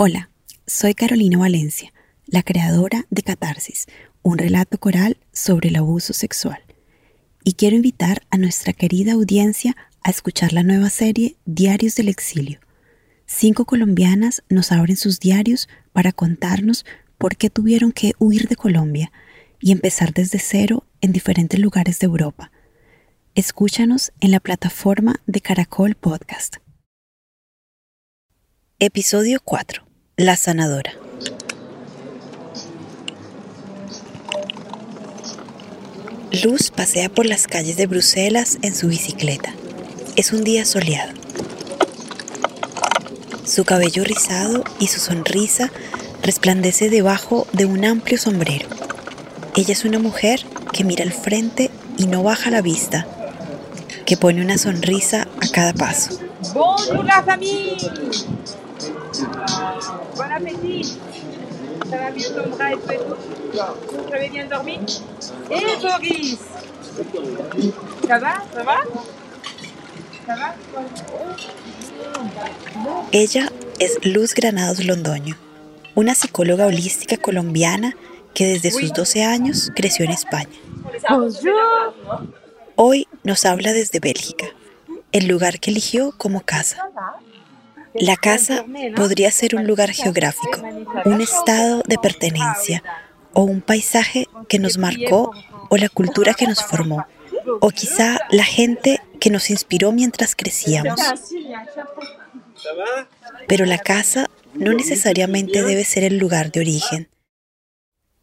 Hola, soy Carolina Valencia, la creadora de Catarsis, un relato coral sobre el abuso sexual. Y quiero invitar a nuestra querida audiencia a escuchar la nueva serie Diarios del Exilio. Cinco colombianas nos abren sus diarios para contarnos por qué tuvieron que huir de Colombia y empezar desde cero en diferentes lugares de Europa. Escúchanos en la plataforma de Caracol Podcast. Episodio 4. La sanadora. Luz pasea por las calles de Bruselas en su bicicleta. Es un día soleado. Su cabello rizado y su sonrisa resplandece debajo de un amplio sombrero. Ella es una mujer que mira al frente y no baja la vista, que pone una sonrisa a cada paso. Bonjour la famille Bon appétit. Ça va bien ton bras et tout et tout Vous avez bien dormi. Et Boris. Ça va Ça va Ça va Ella es Luz Granados Londoño, una psicóloga holística colombiana que desde sus 12 años creció en España. Hoy nos habla desde Bélgica, el lugar que eligió como casa. La casa podría ser un lugar geográfico, un estado de pertenencia o un paisaje que nos marcó o la cultura que nos formó o quizá la gente que nos inspiró mientras crecíamos. Pero la casa no necesariamente debe ser el lugar de origen.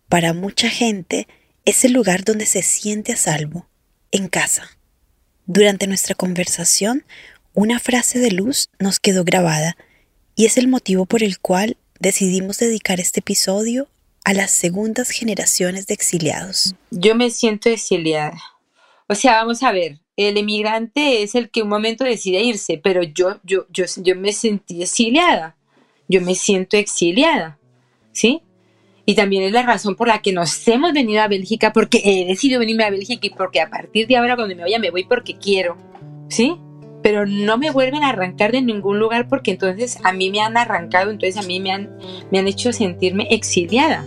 Para mucha gente es el lugar donde se siente a salvo, en casa. Durante nuestra conversación, una frase de luz nos quedó grabada y es el motivo por el cual decidimos dedicar este episodio a las segundas generaciones de exiliados. Yo me siento exiliada. O sea, vamos a ver, el emigrante es el que un momento decide irse, pero yo, yo, yo, yo me sentí exiliada. Yo me siento exiliada, ¿sí? Y también es la razón por la que nos hemos venido a Bélgica, porque he decidido venirme a Bélgica y porque a partir de ahora cuando me vaya me voy porque quiero, ¿sí? Pero no me vuelven a arrancar de ningún lugar porque entonces a mí me han arrancado, entonces a mí me han, me han hecho sentirme exiliada.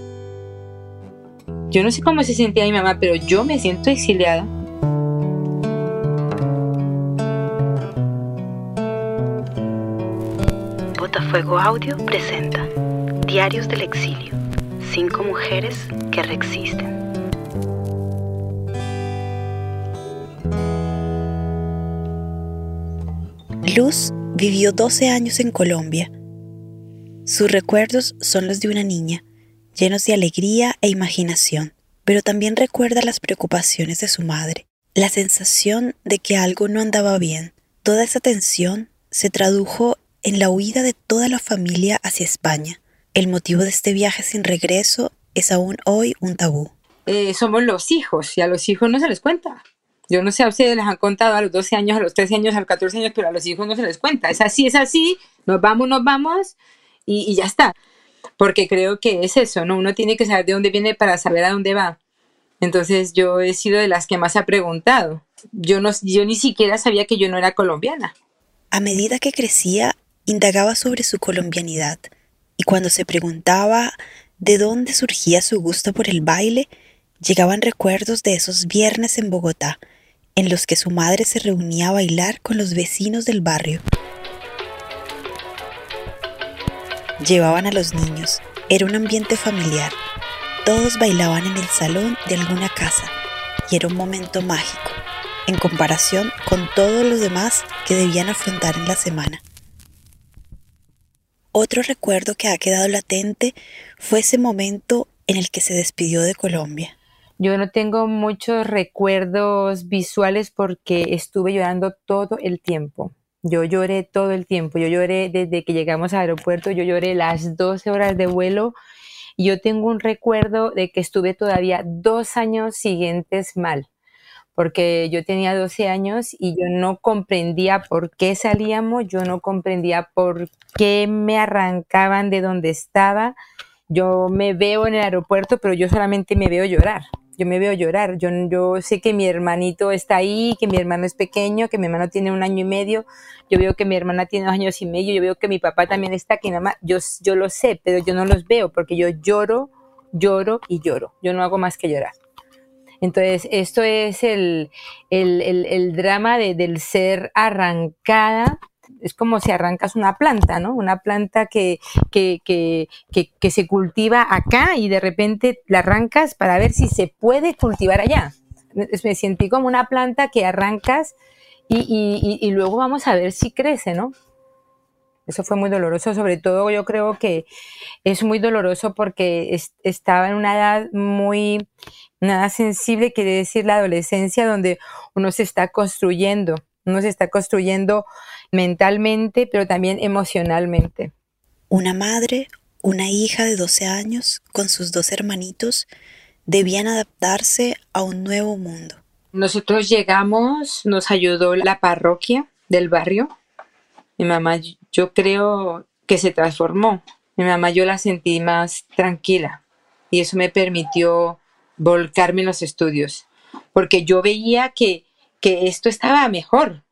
Yo no sé cómo se sentía mi mamá, pero yo me siento exiliada. Botafuego Audio presenta Diarios del Exilio. Cinco mujeres que reexisten. Luz vivió 12 años en Colombia. Sus recuerdos son los de una niña, llenos de alegría e imaginación, pero también recuerda las preocupaciones de su madre, la sensación de que algo no andaba bien. Toda esa tensión se tradujo en la huida de toda la familia hacia España. El motivo de este viaje sin regreso es aún hoy un tabú. Eh, somos los hijos y a los hijos no se les cuenta. Yo no sé a ustedes les han contado a los 12 años, a los 13 años, a los 14 años, pero a los hijos no se les cuenta. Es así, es así, nos vamos, nos vamos y, y ya está. Porque creo que es eso, ¿no? Uno tiene que saber de dónde viene para saber a dónde va. Entonces yo he sido de las que más ha preguntado. Yo, no, yo ni siquiera sabía que yo no era colombiana. A medida que crecía, indagaba sobre su colombianidad y cuando se preguntaba de dónde surgía su gusto por el baile, llegaban recuerdos de esos viernes en Bogotá, en los que su madre se reunía a bailar con los vecinos del barrio. Llevaban a los niños, era un ambiente familiar, todos bailaban en el salón de alguna casa y era un momento mágico, en comparación con todo lo demás que debían afrontar en la semana. Otro recuerdo que ha quedado latente fue ese momento en el que se despidió de Colombia. Yo no tengo muchos recuerdos visuales porque estuve llorando todo el tiempo. Yo lloré todo el tiempo. Yo lloré desde que llegamos al aeropuerto. Yo lloré las 12 horas de vuelo. Yo tengo un recuerdo de que estuve todavía dos años siguientes mal. Porque yo tenía 12 años y yo no comprendía por qué salíamos. Yo no comprendía por qué me arrancaban de donde estaba. Yo me veo en el aeropuerto, pero yo solamente me veo llorar yo me veo llorar. Yo, yo sé que mi hermanito está ahí, que mi hermano es pequeño, que mi hermano tiene un año y medio. Yo veo que mi hermana tiene dos años y medio. Yo veo que mi papá también está, que nada yo, yo lo sé, pero yo no los veo porque yo lloro, lloro y lloro. Yo no hago más que llorar. Entonces, esto es el, el, el, drama de, del ser arrancada es como si arrancas una planta, ¿no? Una planta que, que, que, que, se cultiva acá y de repente la arrancas para ver si se puede cultivar allá. Me sentí como una planta que arrancas y, y, luego vamos a ver si crece, ¿no? Eso fue muy doloroso, sobre todo yo creo que es muy doloroso porque estaba en una edad muy, nada sensible, quiere decir la adolescencia, donde uno se está construyendo, uno se está construyendo mentalmente, pero también emocionalmente. Una madre, una hija de 12 años, con sus dos hermanitos, debían adaptarse a un nuevo mundo. Nosotros llegamos, nos ayudó la parroquia del barrio. Mi mamá, yo creo que se transformó. Mi mamá yo la sentí más tranquila y eso me permitió volcarme en los estudios, porque yo veía que, que esto estaba mejor,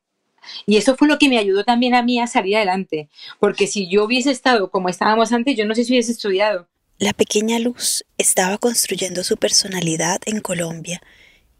y eso fue lo que me ayudó también a mí a salir adelante, porque si yo hubiese estado como estábamos antes, yo no sé si hubiese estudiado. La pequeña Luz estaba construyendo su personalidad en Colombia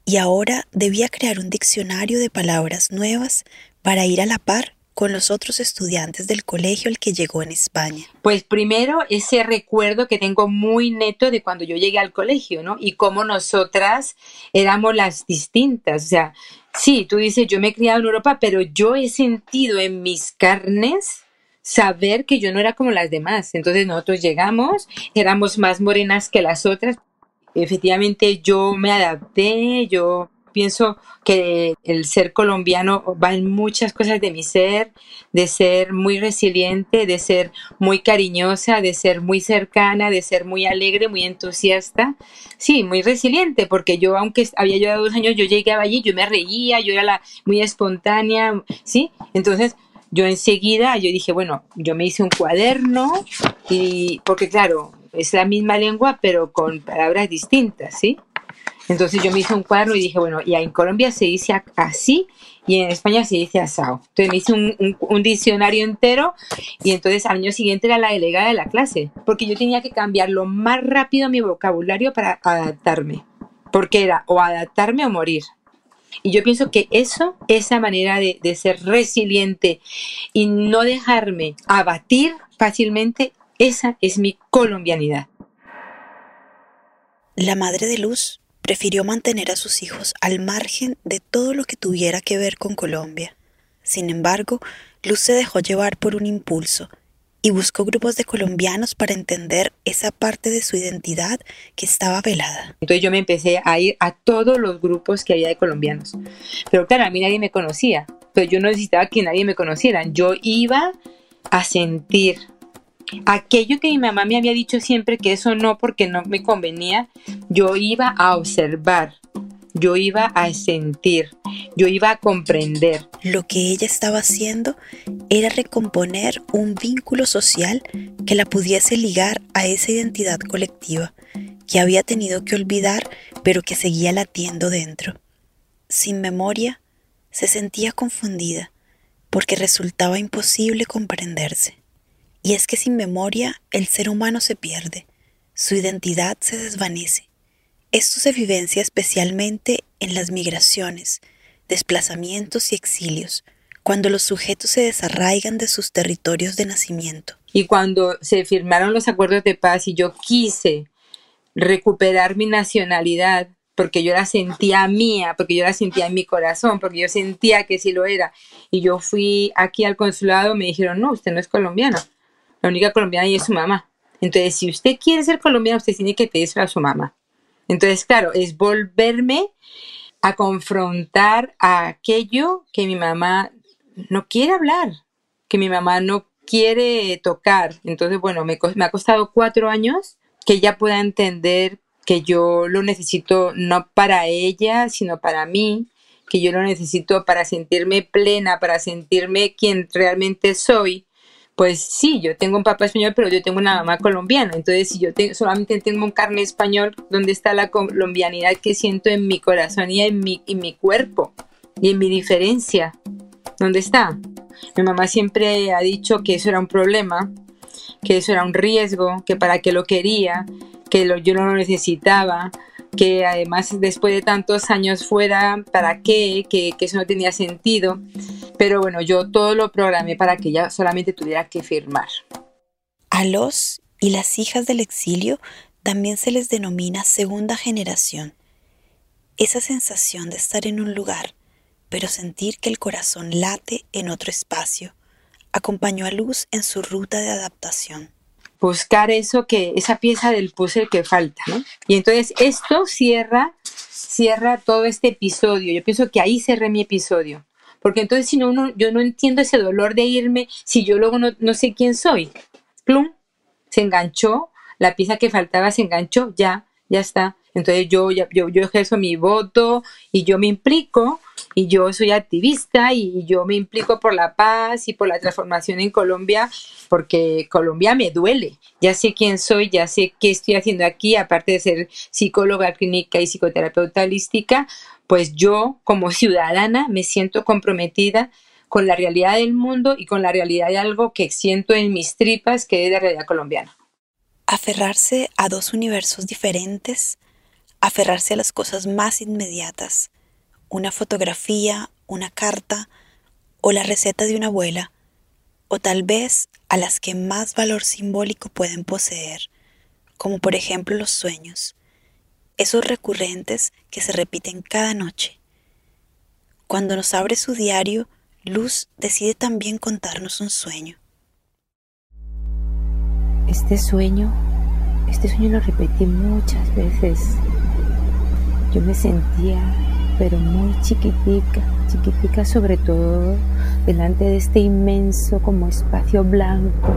y ahora debía crear un diccionario de palabras nuevas para ir a la par con los otros estudiantes del colegio al que llegó en España? Pues primero ese recuerdo que tengo muy neto de cuando yo llegué al colegio, ¿no? Y cómo nosotras éramos las distintas. O sea, sí, tú dices, yo me he criado en Europa, pero yo he sentido en mis carnes saber que yo no era como las demás. Entonces nosotros llegamos, éramos más morenas que las otras. Efectivamente yo me adapté, yo pienso que el ser colombiano va en muchas cosas de mi ser, de ser muy resiliente, de ser muy cariñosa, de ser muy cercana, de ser muy alegre, muy entusiasta. Sí, muy resiliente, porque yo, aunque había yo dos años, yo llegaba allí, yo me reía, yo era la, muy espontánea, ¿sí? Entonces, yo enseguida, yo dije, bueno, yo me hice un cuaderno y, porque claro, es la misma lengua, pero con palabras distintas, ¿sí? Entonces yo me hice un cuadro y dije, bueno, ya en Colombia se dice así y en España se dice asado. Entonces me hice un, diccionario entero y entonces al año siguiente era la delegada de la clase, porque yo tenía que cambiar lo más rápido mi vocabulario para adaptarme, porque era o adaptarme o morir. Y yo pienso que eso, esa manera de, de ser resiliente y no dejarme abatir fácilmente, esa es mi colombianidad. La madre de Luz prefirió mantener a sus hijos al margen de todo lo que tuviera que ver con Colombia. Sin embargo, Luz se dejó llevar por un impulso y buscó grupos de colombianos para entender esa parte de su identidad que estaba velada. Entonces yo me empecé a ir a todos los grupos que había de colombianos. Pero claro, a mí nadie me conocía, pero yo no necesitaba que nadie me conociera. Yo iba a sentir, aquello que mi mamá me había dicho siempre que eso no porque no me convenía, yo iba a observar, yo iba a sentir, yo iba a comprender. Lo que ella estaba haciendo era recomponer un vínculo social que la pudiese ligar a esa identidad colectiva que había tenido que olvidar pero que seguía latiendo dentro. Sin memoria, se sentía confundida porque resultaba imposible comprenderse. Y es que sin memoria el ser humano se pierde, su identidad se desvanece. Esto se vivencia especialmente en las migraciones, desplazamientos y exilios, cuando los sujetos se desarraigan de sus territorios de nacimiento. Y cuando se firmaron los acuerdos de paz y yo quise recuperar mi nacionalidad, porque yo la sentía mía, porque yo la sentía en mi corazón, porque yo sentía que sí lo era, y yo fui aquí al consulado, me dijeron, no, usted no es colombiano la única colombiana y es su mamá. Entonces, si usted quiere ser colombiana, usted tiene que pedirse a su mamá. Entonces, claro, es volverme a confrontar a aquello que mi mamá no quiere hablar, que mi mamá no quiere tocar. Entonces, bueno, me, me ha costado cuatro años que ella pueda entender que yo lo necesito no para ella, sino para mí, que yo lo necesito para sentirme plena, para sentirme quien realmente soy pues sí, yo tengo un papá español, pero yo tengo una mamá colombiana. Entonces, si yo solamente tengo un carne español, ¿dónde está la colombianidad que siento en mi corazón y en mi, en mi cuerpo? Y en mi diferencia. ¿Dónde está? Mi mamá siempre ha dicho que eso era un problema, que eso era un riesgo, que para qué lo quería, que yo no lo necesitaba, que además después de tantos años fuera, ¿para qué? Que, que, eso no tenía sentido. Pero bueno, yo todo lo programé para que ella solamente tuviera que firmar. A los y las hijas del exilio también se les denomina segunda generación. Esa sensación de estar en un lugar, pero sentir que el corazón late en otro espacio, acompañó a Luz en su ruta de adaptación buscar eso que, esa pieza del puzzle que falta, ¿no? Y entonces esto cierra, cierra todo este episodio. Yo pienso que ahí cerré mi episodio. Porque entonces si no, uno, yo no entiendo ese dolor de irme si yo luego no, no sé quién soy. Plum, se enganchó, la pieza que faltaba se enganchó, ya, ya está. Entonces yo, yo, yo ejerzo mi voto y yo me implico y yo soy activista y yo me implico por la paz y por la transformación en Colombia porque Colombia me duele. Ya sé quién soy, ya sé qué estoy haciendo aquí, aparte de ser psicóloga clínica y psicoterapeuta holística, pues yo como ciudadana me siento comprometida con la realidad del mundo y con la realidad de algo que siento en mis tripas, que es la realidad colombiana. Aferrarse a dos universos diferentes, aferrarse a las cosas más inmediatas, una fotografía, una carta o la receta de una abuela, o tal vez a las que más valor simbólico pueden poseer, como por ejemplo los sueños, esos recurrentes que se repiten cada noche. Cuando nos abre su diario, Luz decide también contarnos un sueño. Este sueño, este sueño lo repetí muchas veces. Yo me sentía pero muy chiquitica, chiquitica sobre todo delante de este inmenso como espacio blanco,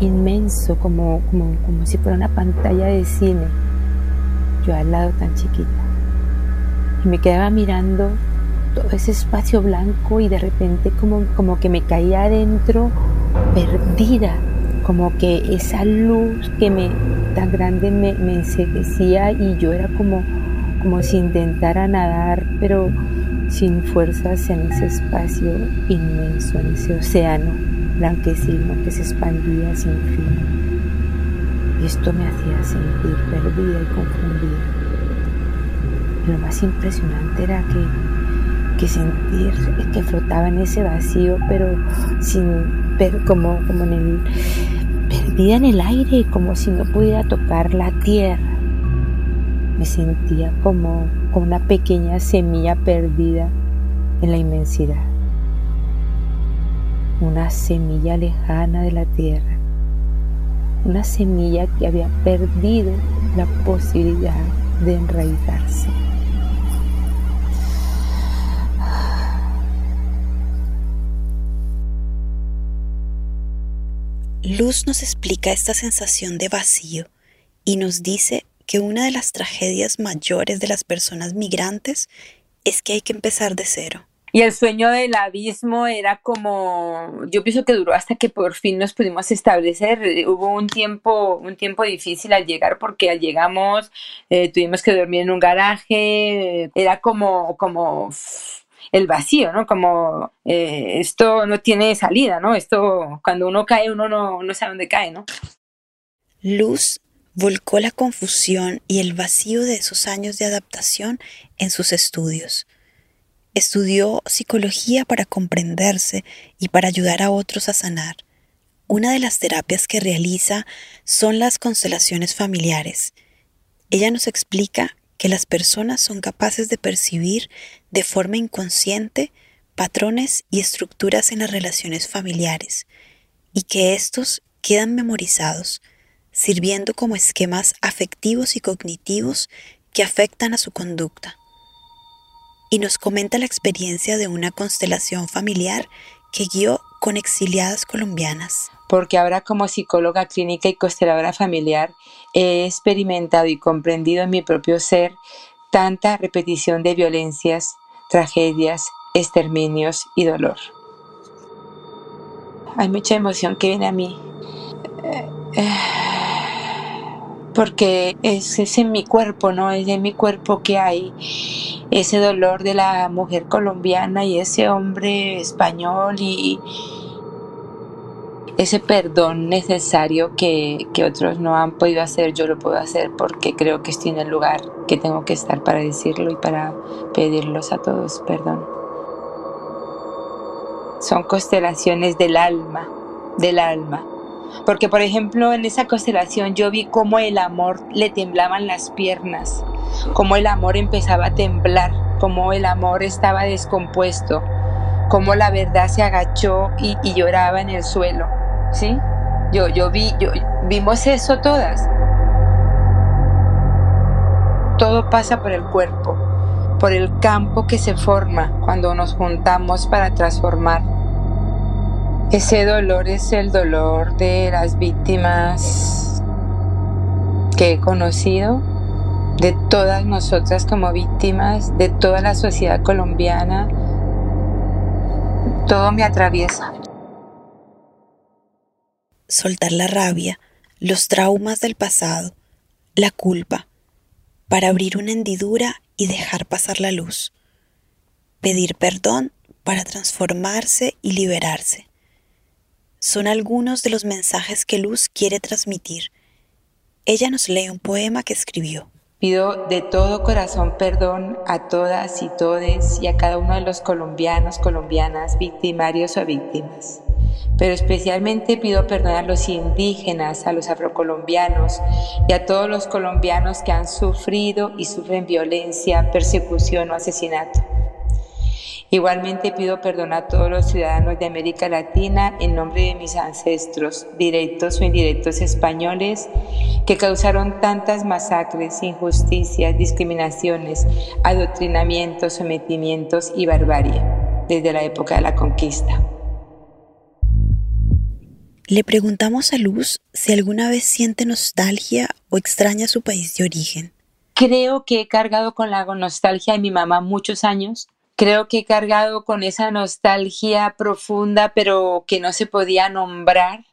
inmenso como, como, como si fuera una pantalla de cine, yo al lado tan chiquita. Y me quedaba mirando todo ese espacio blanco y de repente como, como que me caía adentro perdida, como que esa luz que me tan grande me, me enseguecía y yo era como como si intentara nadar, pero sin fuerzas en ese espacio inmenso, en ese océano blanquecino que se expandía sin fin. Y esto me hacía sentir perdida y confundida. Y lo más impresionante era que, que sentir que flotaba en ese vacío, pero sin, pero como, como en el, perdida en el aire, como si no pudiera tocar la tierra me sentía como, una pequeña semilla perdida en la inmensidad. Una semilla lejana de la tierra. Una semilla que había perdido la posibilidad de enraizarse. Luz nos explica esta sensación de vacío y nos dice que una de las tragedias mayores de las personas migrantes es que hay que empezar de cero. Y el sueño del abismo era como, yo pienso que duró hasta que por fin nos pudimos establecer. Hubo un tiempo, un tiempo difícil al llegar porque al llegamos eh, tuvimos que dormir en un garaje. Era como, como el vacío, ¿no? Como eh, esto no tiene salida, ¿no? Esto cuando uno cae uno no, no sabe dónde cae, ¿no? Luz volcó la confusión y el vacío de esos años de adaptación en sus estudios. Estudió psicología para comprenderse y para ayudar a otros a sanar. Una de las terapias que realiza son las constelaciones familiares. Ella nos explica que las personas son capaces de percibir de forma inconsciente patrones y estructuras en las relaciones familiares y que estos quedan memorizados sirviendo como esquemas afectivos y cognitivos que afectan a su conducta. Y nos comenta la experiencia de una constelación familiar que guió con exiliadas colombianas. Porque ahora como psicóloga clínica y consteladora familiar he experimentado y comprendido en mi propio ser tanta repetición de violencias, tragedias, exterminios y dolor. hay mucha emoción que viene a mí. Porque es, es en mi cuerpo, ¿no? Es en mi cuerpo que hay ese dolor de la mujer colombiana y ese hombre español y ese perdón necesario que, que, otros no han podido hacer, yo lo puedo hacer porque creo que estoy en el lugar que tengo que estar para decirlo y para pedirlos a todos perdón. Son constelaciones del alma, del alma. Porque, por ejemplo, en esa constelación yo vi cómo el amor le temblaban las piernas, cómo el amor empezaba a temblar, cómo el amor estaba descompuesto, cómo la verdad se agachó y, lloraba en el suelo. ¿Sí? Yo, yo vi, yo, vimos eso todas. Todo pasa por el cuerpo, por el campo que se forma cuando nos juntamos para transformar ese dolor es el dolor de las víctimas que he conocido, de todas nosotras como víctimas, de toda la sociedad colombiana. Todo me atraviesa. Soltar la rabia, los traumas del pasado, la culpa, para abrir una hendidura y dejar pasar la luz. Pedir perdón para transformarse y liberarse son algunos de los mensajes que Luz quiere transmitir. Ella nos lee un poema que escribió. Pido de todo corazón perdón a todas y todes y a cada uno de los colombianos, colombianas, victimarios o víctimas. Pero especialmente pido perdón a los indígenas, a los afrocolombianos y a todos los colombianos que han sufrido y sufren violencia, persecución o asesinato. Igualmente pido perdón a todos los ciudadanos de América Latina en nombre de mis ancestros, directos o indirectos españoles, que causaron tantas masacres, injusticias, discriminaciones, adoctrinamientos, sometimientos y barbarie desde la época de la conquista. Le preguntamos a Luz si alguna vez siente nostalgia o extraña su país de origen. Creo que he cargado con la nostalgia de mi mamá muchos años creo que he cargado con esa nostalgia profunda, pero que no se podía nombrar.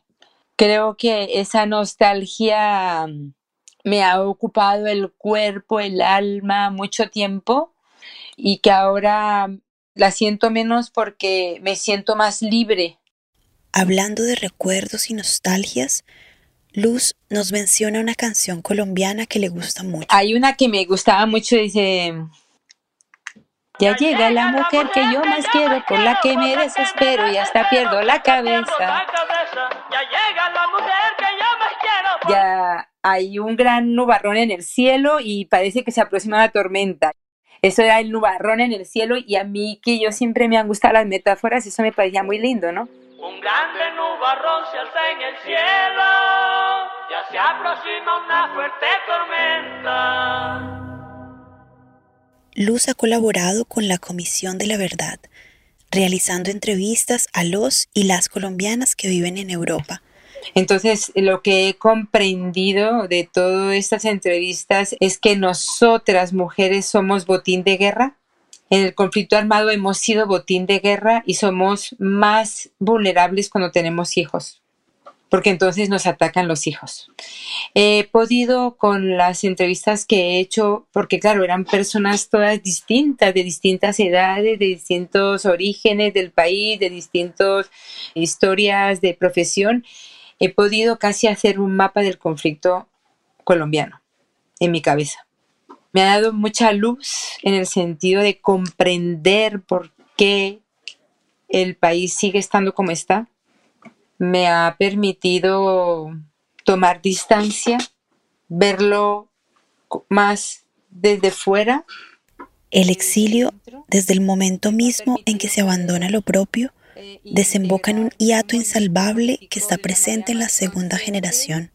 Creo que esa nostalgia mm, me ha ocupado el cuerpo, el alma mucho tiempo y que ahora la siento menos porque me siento más libre. Hablando de recuerdos y nostalgias, Luz nos menciona una canción colombiana que le gusta mucho. Hay una que me gustaba mucho, dice, ya llega la mujer que yo más quiero, por la que me desespero y hasta pierdo la cabeza. Ya llega la mujer que yo más quiero. Ya hay un gran nubarrón en el cielo y parece que se aproxima la tormenta. Eso era el nubarrón en el cielo y a mí que yo siempre me han gustado las metáforas, eso me parecía muy lindo, ¿no? Un grande nubarrón se alza en el cielo, ya se aproxima una fuerte tormenta. Luz ha colaborado con la Comisión de la Verdad, realizando entrevistas a los y las colombianas que viven en Europa. Entonces, lo que he comprendido de todas estas entrevistas es que nosotras mujeres somos botín de guerra. En el conflicto armado hemos sido botín de guerra y somos más vulnerables cuando tenemos hijos porque entonces nos atacan los hijos. He podido con las entrevistas que he hecho, porque claro, eran personas todas distintas, de distintas edades, de distintos orígenes del país, de distintas historias de profesión, he podido casi hacer un mapa del conflicto colombiano en mi cabeza. Me ha dado mucha luz en el sentido de comprender por qué el país sigue estando como está, me ha permitido tomar distancia, verlo más desde fuera. El exilio, desde el momento mismo en que se abandona lo propio, desemboca en un hiato insalvable que está presente en la segunda generación.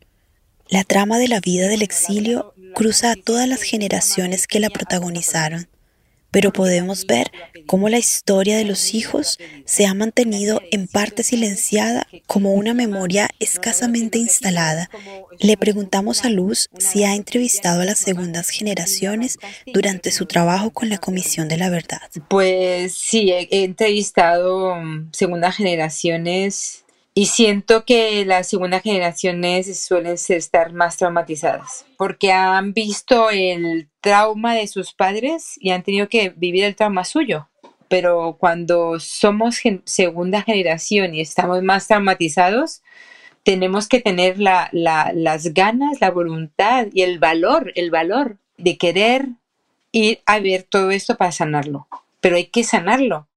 La trama de la vida del exilio cruza a todas las generaciones que la protagonizaron pero podemos ver cómo la historia de los hijos se ha mantenido en parte silenciada como una memoria escasamente instalada. Le preguntamos a Luz si ha entrevistado a las segundas generaciones durante su trabajo con la Comisión de la Verdad. Pues sí, he, entrevistado mm, segundas generaciones Y siento que las segundas generaciones suelen estar más traumatizadas porque han visto el trauma de sus padres y han tenido que vivir el trauma suyo. Pero cuando somos segunda generación y estamos más traumatizados, tenemos que tener las ganas, la voluntad y el valor, el valor de querer ir a ver todo esto para sanarlo. Pero hay que sanarlo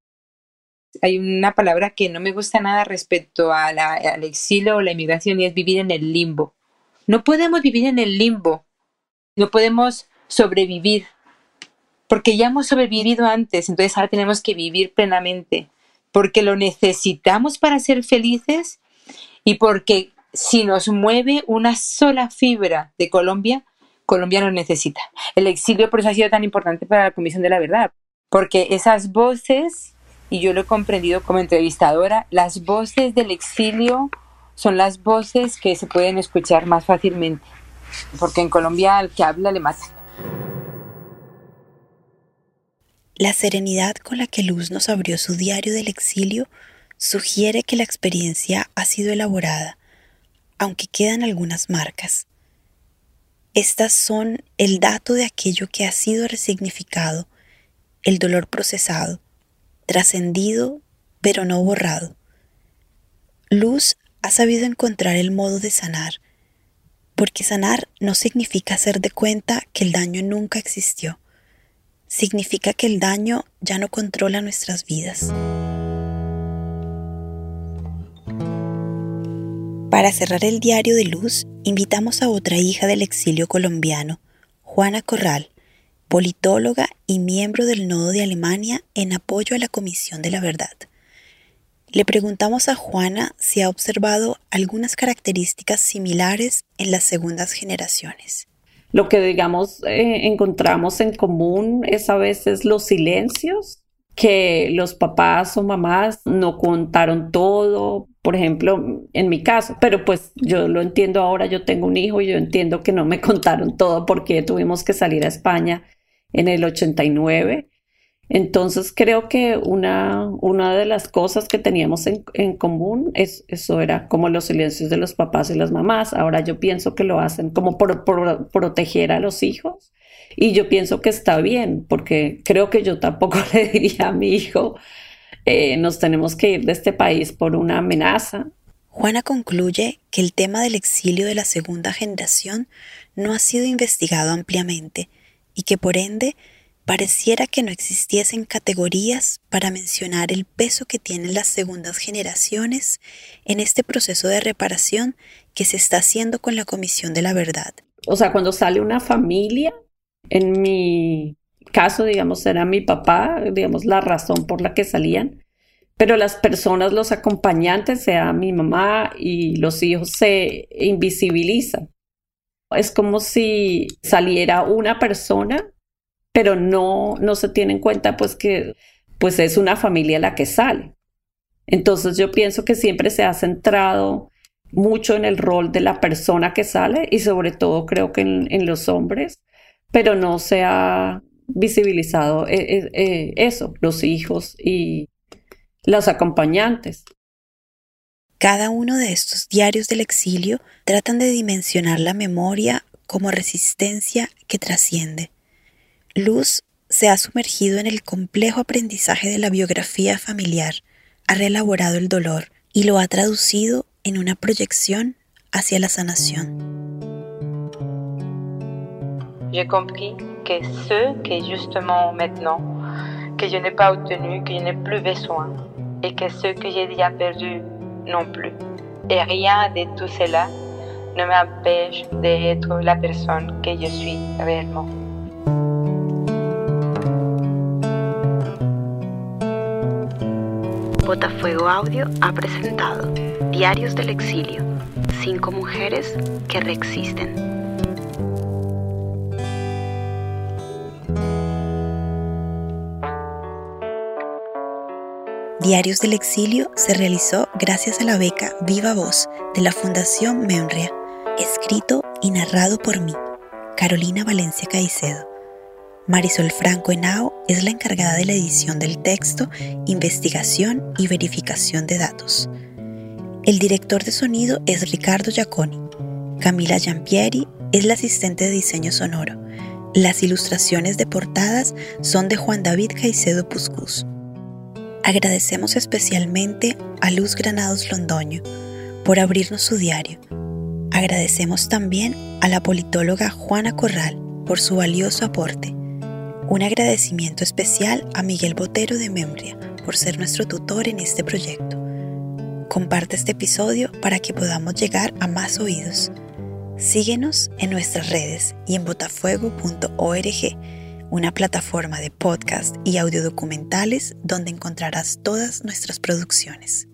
hay una palabra que no me gusta nada respecto al exilio o la inmigración y es vivir en el limbo. No podemos vivir en el limbo, no podemos sobrevivir, porque ya hemos sobrevivido antes, entonces ahora tenemos que vivir plenamente, porque lo necesitamos para ser felices y porque si nos mueve una sola fibra de Colombia, Colombia nos necesita. El exilio por eso ha sido tan importante para la Comisión de la Verdad, porque esas voces y yo lo he comprendido como entrevistadora, las voces del exilio son las voces que se pueden escuchar más fácilmente, porque en Colombia al que habla le mata. La serenidad con la que Luz nos abrió su diario del exilio sugiere que la experiencia ha sido elaborada, aunque quedan algunas marcas. Estas son el dato de aquello que ha sido resignificado, el dolor procesado, trascendido pero no borrado. Luz ha sabido encontrar el modo de sanar, porque sanar no significa hacer de cuenta que el daño nunca existió, significa que el daño ya no controla nuestras vidas. Para cerrar el diario de Luz, invitamos a otra hija del exilio colombiano, Juana Corral, politóloga y miembro del Nodo de Alemania en apoyo a la Comisión de la Verdad. Le preguntamos a Juana si ha observado algunas características similares en las segundas generaciones. Lo que, digamos, eh, encontramos en común es a veces los silencios, que los papás o mamás no contaron todo, por ejemplo, en mi caso, pero pues yo lo entiendo ahora, yo tengo un hijo y yo entiendo que no me contaron todo porque tuvimos que salir a España en el 89. Entonces creo que una, una de las cosas que teníamos en, común es eso era como los silencios de los papás y las mamás. Ahora yo pienso que lo hacen como por, proteger a los hijos y yo pienso que está bien porque creo que yo tampoco le diría a mi hijo eh, nos tenemos que ir de este país por una amenaza. Juana concluye que el tema del exilio de la segunda generación no ha sido investigado ampliamente y que por ende pareciera que no existiesen categorías para mencionar el peso que tienen las segundas generaciones en este proceso de reparación que se está haciendo con la Comisión de la Verdad. O sea, cuando sale una familia, en mi caso, digamos, era mi papá, digamos, la razón por la que salían, pero las personas, los acompañantes, sea mi mamá y los hijos, se invisibilizan. Es como si saliera una persona, pero no, no se tiene en cuenta pues que pues es una familia la que sale. Entonces yo pienso que siempre se ha centrado mucho en el rol de la persona que sale y sobre todo creo que en, los hombres, pero no se ha visibilizado eh, eh, eh, eso, los hijos y los acompañantes. Cada uno de estos diarios del exilio tratan de dimensionar la memoria como resistencia que trasciende. Luz se ha sumergido en el complejo aprendizaje de la biografía familiar, ha reelaborado el dolor y lo ha traducido en una proyección hacia la sanación. J'ai compris que ce que justement maintenant, que je n'ai pas obtenu, que je n'ai plus besoin, et que ce que j'ai déjà perdu non plus. Et rien de tout cela ne m'empêche d'être la personne que je suis réellement. Botafuego Audio ha presentado Diarios del Exilio, cinco mujeres que reexisten. Diarios del Exilio se realizó gracias a la beca Viva Voz de la Fundación Memria, escrito y narrado por mí, Carolina Valencia Caicedo. Marisol Franco Henao es la encargada de la edición del texto, investigación y verificación de datos. El director de sonido es Ricardo Giaconi. Camila Giampieri es la asistente de diseño sonoro. Las ilustraciones de portadas son de Juan David Caicedo Puscus. Agradecemos especialmente a Luz Granados Londoño por abrirnos su diario. Agradecemos también a la politóloga Juana Corral por su valioso aporte. Un agradecimiento especial a Miguel Botero de Membria por ser nuestro tutor en este proyecto. Comparte este episodio para que podamos llegar a más oídos. Síguenos en nuestras redes y en botafuego.org, una plataforma de podcast y audiodocumentales donde encontrarás todas nuestras producciones.